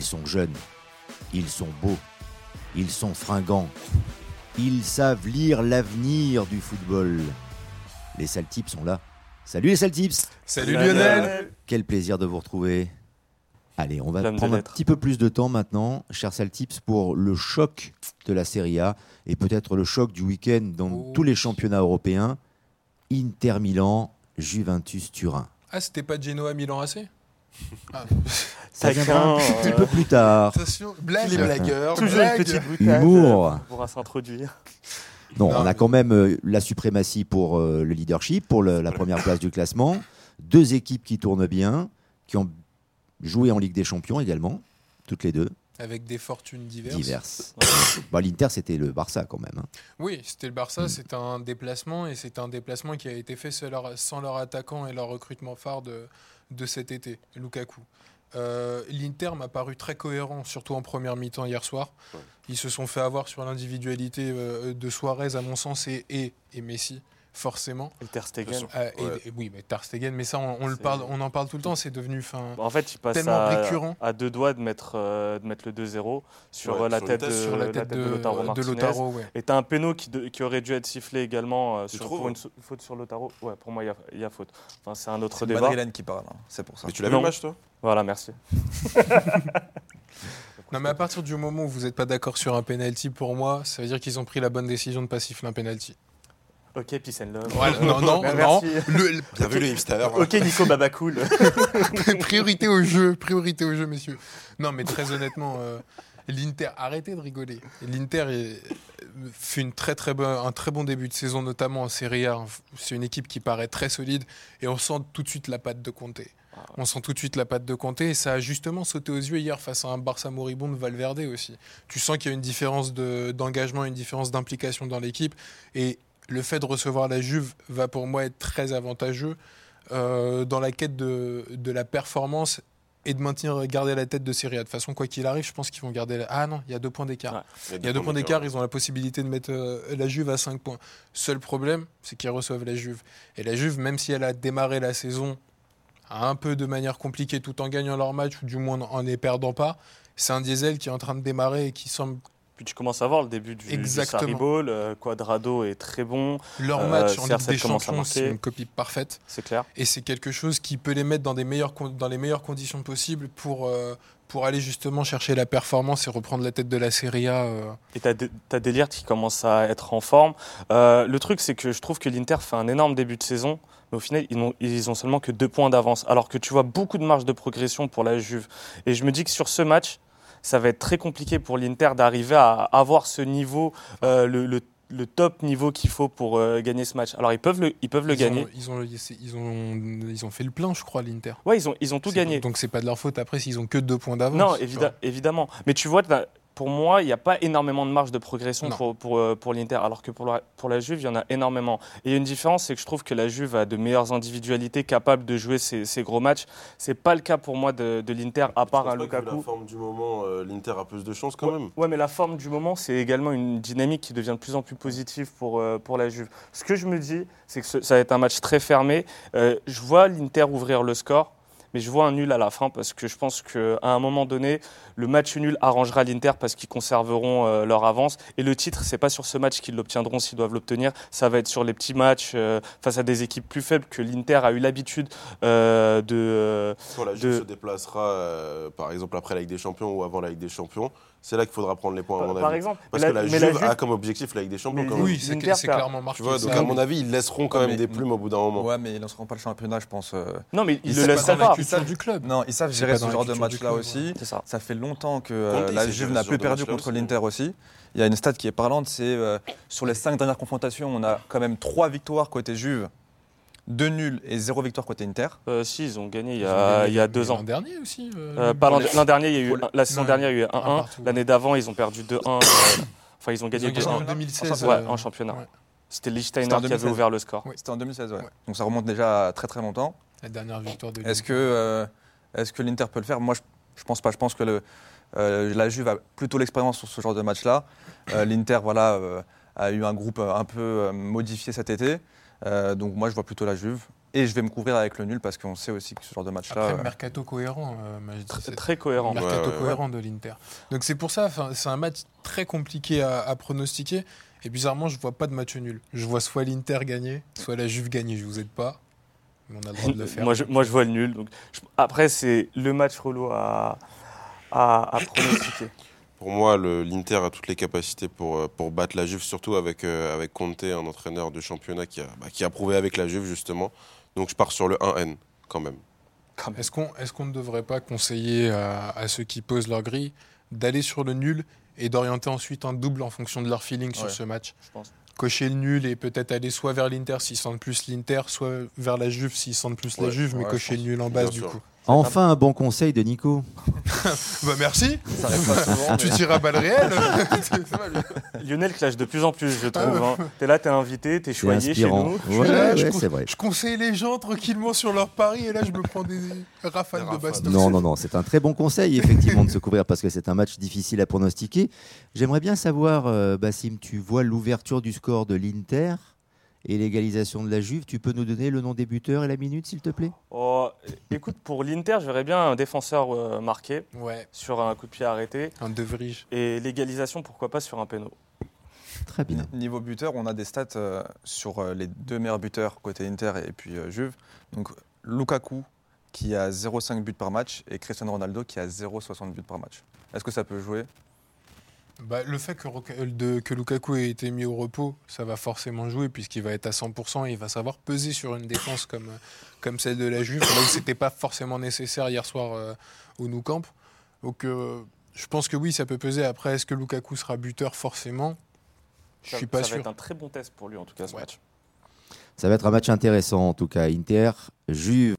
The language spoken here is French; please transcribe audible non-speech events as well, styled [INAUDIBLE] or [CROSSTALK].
Ils sont jeunes, ils sont beaux, ils sont fringants, ils savent lire l'avenir du football. Les Saltips sont là. Salut les Saltips Salut Lionel Quel plaisir de vous retrouver. Allez, on va prendre un petit peu plus de temps maintenant, chers Saltips, pour le choc de la Serie A et peut-être le choc du week-end dans Oh. tous les championnats européens. Inter Milan, Juventus Turin. Ah, c'était pas Genoa Milan AC ah. [LAUGHS] Ça viendra un petit euh, peu plus tard. Attention, blague Les blagueurs. Toujours une blague. petite boutade Humour. euh, pour pouvoir s'introduire. Non, Non, on a quand même euh, la suprématie pour euh, le leadership, pour le- la première place du classement. Deux équipes qui tournent bien, qui ont joué en Ligue des Champions également, toutes les deux, Avec des fortunes diverses. diverses. Bon, L'Inter, c'était le Barça quand même. hein. Oui, c'était le Barça, Mm. c'est un déplacement et c'est un déplacement qui a été fait sans leur, sans leur attaquant et leur recrutement phare de, de cet été, Lukaku. Euh, L'Inter m'a paru très cohérent, surtout en première mi-temps hier soir. Ouais. Ils se sont fait avoir sur l'individualité euh, de Suarez, à mon sens, et, et, et Messi, forcément. Et Ter Stegen. Sûr. Euh, et- Ouais. et oui, mais Ter Stegen, mais ça, on, on le C'est- parle, on en parle tout le temps, c'est devenu. fin, En fait, il passe Tellement à, récurrent. à deux doigts de mettre, euh, de mettre le 2-0 sur Ouais, euh, la, sur tête de, sur la tête de, de Martinez. Lautaro. ouais. Et t'as un péno qui, de- qui aurait dû être sifflé également euh, Tu sur, trouves pour une faute sur Lautaro. Ouais, pour moi, il y y, a faute. Enfin, c'est un autre C'est débat. Madrilène qui parle, hein, c'est pour ça. Mais tu l'as vu le match, toi? Voilà, merci. [LAUGHS] Non, mais à partir du moment où vous n'êtes pas d'accord sur un penalty, pour moi, ça veut dire qu'ils ont pris la bonne décision de pas siffler un penalty. Ok, peace and love. Voilà, non, non, [LAUGHS] non. Le- Bien vu le hipster. Ok, Nico Babacool. [LAUGHS] priorité au jeu, priorité au jeu, messieurs. Non, mais très honnêtement, euh, l'Inter, arrêtez de rigoler. L'Inter est- fait une très, très bon, un très bon début de saison, notamment en Serie A. C'est une équipe qui paraît très solide et on sent tout de suite la patte de Conte. On sent tout de suite la patte de Conte et ça a justement sauté aux yeux hier face à un Barça moribond de Valverde aussi. Tu sens qu'il y a une différence de- d'engagement, une différence d'implication dans l'équipe et le fait de recevoir la Juve va pour moi être très avantageux euh, dans la quête de, de la performance et de maintenir, garder la tête de Serie A. De toute façon, quoi qu'il arrive, je pense qu'ils vont garder la... Ah non, il y a deux points d'écart. Ouais. Il y a deux points d'écart, ils ont la possibilité de mettre euh, la Juve à 5 points. Seul problème, c'est qu'ils reçoivent la Juve. Et la Juve, même si elle a démarré la saison un peu de manière compliquée tout en gagnant leur match, ou du moins en ne perdant pas, c'est un diesel qui est en train de démarrer et qui semble... Puis tu commences à voir le début du, du Exactement. Sarri Ball. euh, Quadrado est très bon, Leur Euh, match en Ligue CR7 des Champions, c'est une copie parfaite. c'est clair. Et c'est quelque chose qui peut les mettre dans, des meilleures, con- dans les meilleures conditions possibles pour, euh, pour aller justement chercher la performance et reprendre la tête de la Serie A. euh. Et t'as, De- t'as Delirte qui commence à être en forme. Euh, le truc, c'est que je trouve que l'Inter fait un énorme début de saison, mais au final, ils n'ont, ils ont seulement que deux points d'avance. Alors que tu vois beaucoup de marge de progression pour la Juve. Et je me dis que sur ce match, ça va être très compliqué pour l'Inter d'arriver à avoir ce niveau, euh, le, le- le top niveau qu'il faut pour euh, gagner ce match. Alors ils peuvent le, ils peuvent le ils gagner. Ont, ils, ont, ils, ont, ils ont fait le plein, je crois, l'Inter. Ouais, ils ont, ils ont tout gagné. Donc c'est pas de leur faute après s'ils ont que deux points d'avance. Non, vois. évidemment. Mais tu vois, pour moi, il n'y a pas énormément de marge de progression Non. pour, pour, euh, pour l'Inter, alors que pour la, pour la Juve, il y en a énormément. Et une différence, c'est que je trouve que la Juve a de meilleures individualités capables de jouer ces, ces gros matchs. C'est pas le cas pour moi de, de l'Inter, à part un Lukaku. la forme du moment, euh, l'Inter a plus de chance quand même. Ouais, mais la forme du moment, c'est également une dynamique qui devient de plus en plus positive pour, euh, pour la Juve. Ce que je me dis, c'est que ce- ça va être un match très fermé. Euh, je vois l'Inter ouvrir le score, mais je vois un nul à la fin parce que je pense qu'à un moment donné, le match nul arrangera l'Inter parce qu'ils conserveront euh, leur avance. Et le titre, c'est pas sur ce match qu'ils l'obtiendront s'ils doivent l'obtenir. Ça va être sur les petits matchs euh, face à des équipes plus faibles que l'Inter a eu l'habitude euh, de. Quand la Juve de- se déplacera, euh, par exemple après la Ligue des Champions ou avant la Ligue des Champions, c'est là qu'il faudra prendre les points à mon par avis. exemple. Parce que la Juve, a comme objectif la Ligue des Champions quand. Oui, c'est clairement marqué. Tu vois, donc ça. à mon avis, ils laisseront quand Ouais, même mais- des plumes au bout d'un moment. Ouais, mais ils lanceront pas le championnat, je pense. euh. Non, mais ils Ils le laisseront pas. Culture du club. Non, ils savent gérer ce genre de match-là club, aussi. C'est ça. Ça fait longtemps que euh, la Juve n'a plus perdu contre l'Inter aussi. Il y a une stat qui est parlante, c'est euh, sur les cinq dernières confrontations, on a quand même trois victoires côté Juve, deux nuls et zéro victoire côté Inter. Euh, si, ils ont gagné il y a, gagné il y a deux L'an ans. dernier aussi. euh, Euh, l'an l'an dernier, il y a eu, la saison Non, dernière, il y a eu un 1-1. partout. L'année d'avant, ils ont perdu 2-1. euh, enfin, ils ont Ils gagné ont gagné en 2-1. 2016. Ouais, euh, en championnat. ouais. C'était en qui avait 2016. ouvert le score. C'était en 2016, ouais. Ouais. Donc ça remonte déjà à très très longtemps. La dernière victoire de Est-ce l'Inter. que, euh, est-ce que l'Inter peut le faire? Moi, je, je pense pas. Je pense que le, euh, la Juve a plutôt l'expérience sur ce genre de match-là. Euh, L'Inter, voilà, euh, a eu un groupe un peu modifié cet été. Euh, donc moi, je vois plutôt la Juve. Et je vais me couvrir avec le nul parce qu'on sait aussi que ce genre de match-là. Après, mercato cohérent, euh, Très, c'est- très cohérent. mercato Ouais, ouais, ouais. cohérent de l'Inter. Donc c'est pour ça, c'est un match très compliqué à, à pronostiquer. Et bizarrement, je vois pas de match nul. Je vois soit l'Inter gagner, soit la Juve gagner. Je vous aide pas, mais on a le droit de le faire. moi, je, moi, je vois le nul. Donc, je- après, c'est le match relou à, à, à pronostiquer. [COUGHS] Pour moi, le- l'Inter a toutes les capacités pour, euh, pour battre la Juve, surtout avec, euh, avec Conte, un entraîneur de championnat qui a, bah, qui a prouvé avec la Juve, justement. Donc je pars sur le 1N, quand même. Quand même. Est-ce qu'on est qu'on ne devrait pas conseiller à, à ceux qui posent leur grille d'aller sur le nul et d'orienter ensuite un double en fonction de leur feeling sur ce match Je pense. Cocher le nul et peut-être aller soit vers l'Inter s'ils sentent plus l'Inter, soit vers la Juve s'ils sentent plus la Juve, mais cocher le nul en base du sûr. coup. Enfin, un bon conseil de Nico. [LAUGHS] Bah merci, Ça arrive pas souvent. tu tires à balles réelles. [LAUGHS] Lionel clash de plus en plus, je trouve. hein. T'es là, t'es invité, t'es choyé chez inspirant. nous. suis Ouais, là, je ouais, con- c'est vrai. Je conseille les gens tranquillement sur leur pari et là je me prends des rafales Des de baston. Non, non, non, c'est un très bon conseil, effectivement, de se couvrir parce que c'est un match difficile à pronostiquer. J'aimerais bien savoir, euh, Bassim, tu vois l'ouverture du score de l'Inter et l'égalisation de la Juve. Tu peux nous donner le nom des buteurs et la minute, s'il te plaît? Oh, écoute, pour l'Inter, je verrais bien un défenseur euh, marqué Ouais, sur un coup de pied arrêté. un De Vrij. Et l'égalisation, pourquoi pas sur un péno. Très bien. Niveau buteur, on a des stats euh, sur euh, les deux meilleurs buteurs côté Inter et puis euh, Juve. Donc Lukaku qui a 0,5 buts par match et Cristiano Ronaldo qui a 0,60 buts par match. Est-ce que ça peut jouer? Bah, le fait que, euh, de- que Lukaku ait été mis au repos, ça va forcément jouer puisqu'il va être à 100% et il va savoir peser sur une défense comme, euh, comme celle de la Juve, là où c'était pas forcément nécessaire hier soir euh, au Nou Camp. Donc euh, je pense que oui, ça peut peser. Après, est-ce que Lukaku sera buteur? Forcément Je Ça- suis pas ça sûr. va être un très bon test pour lui, en tout cas, ce Ouais. match. Ça va être un match intéressant, en tout cas. Inter, Juve.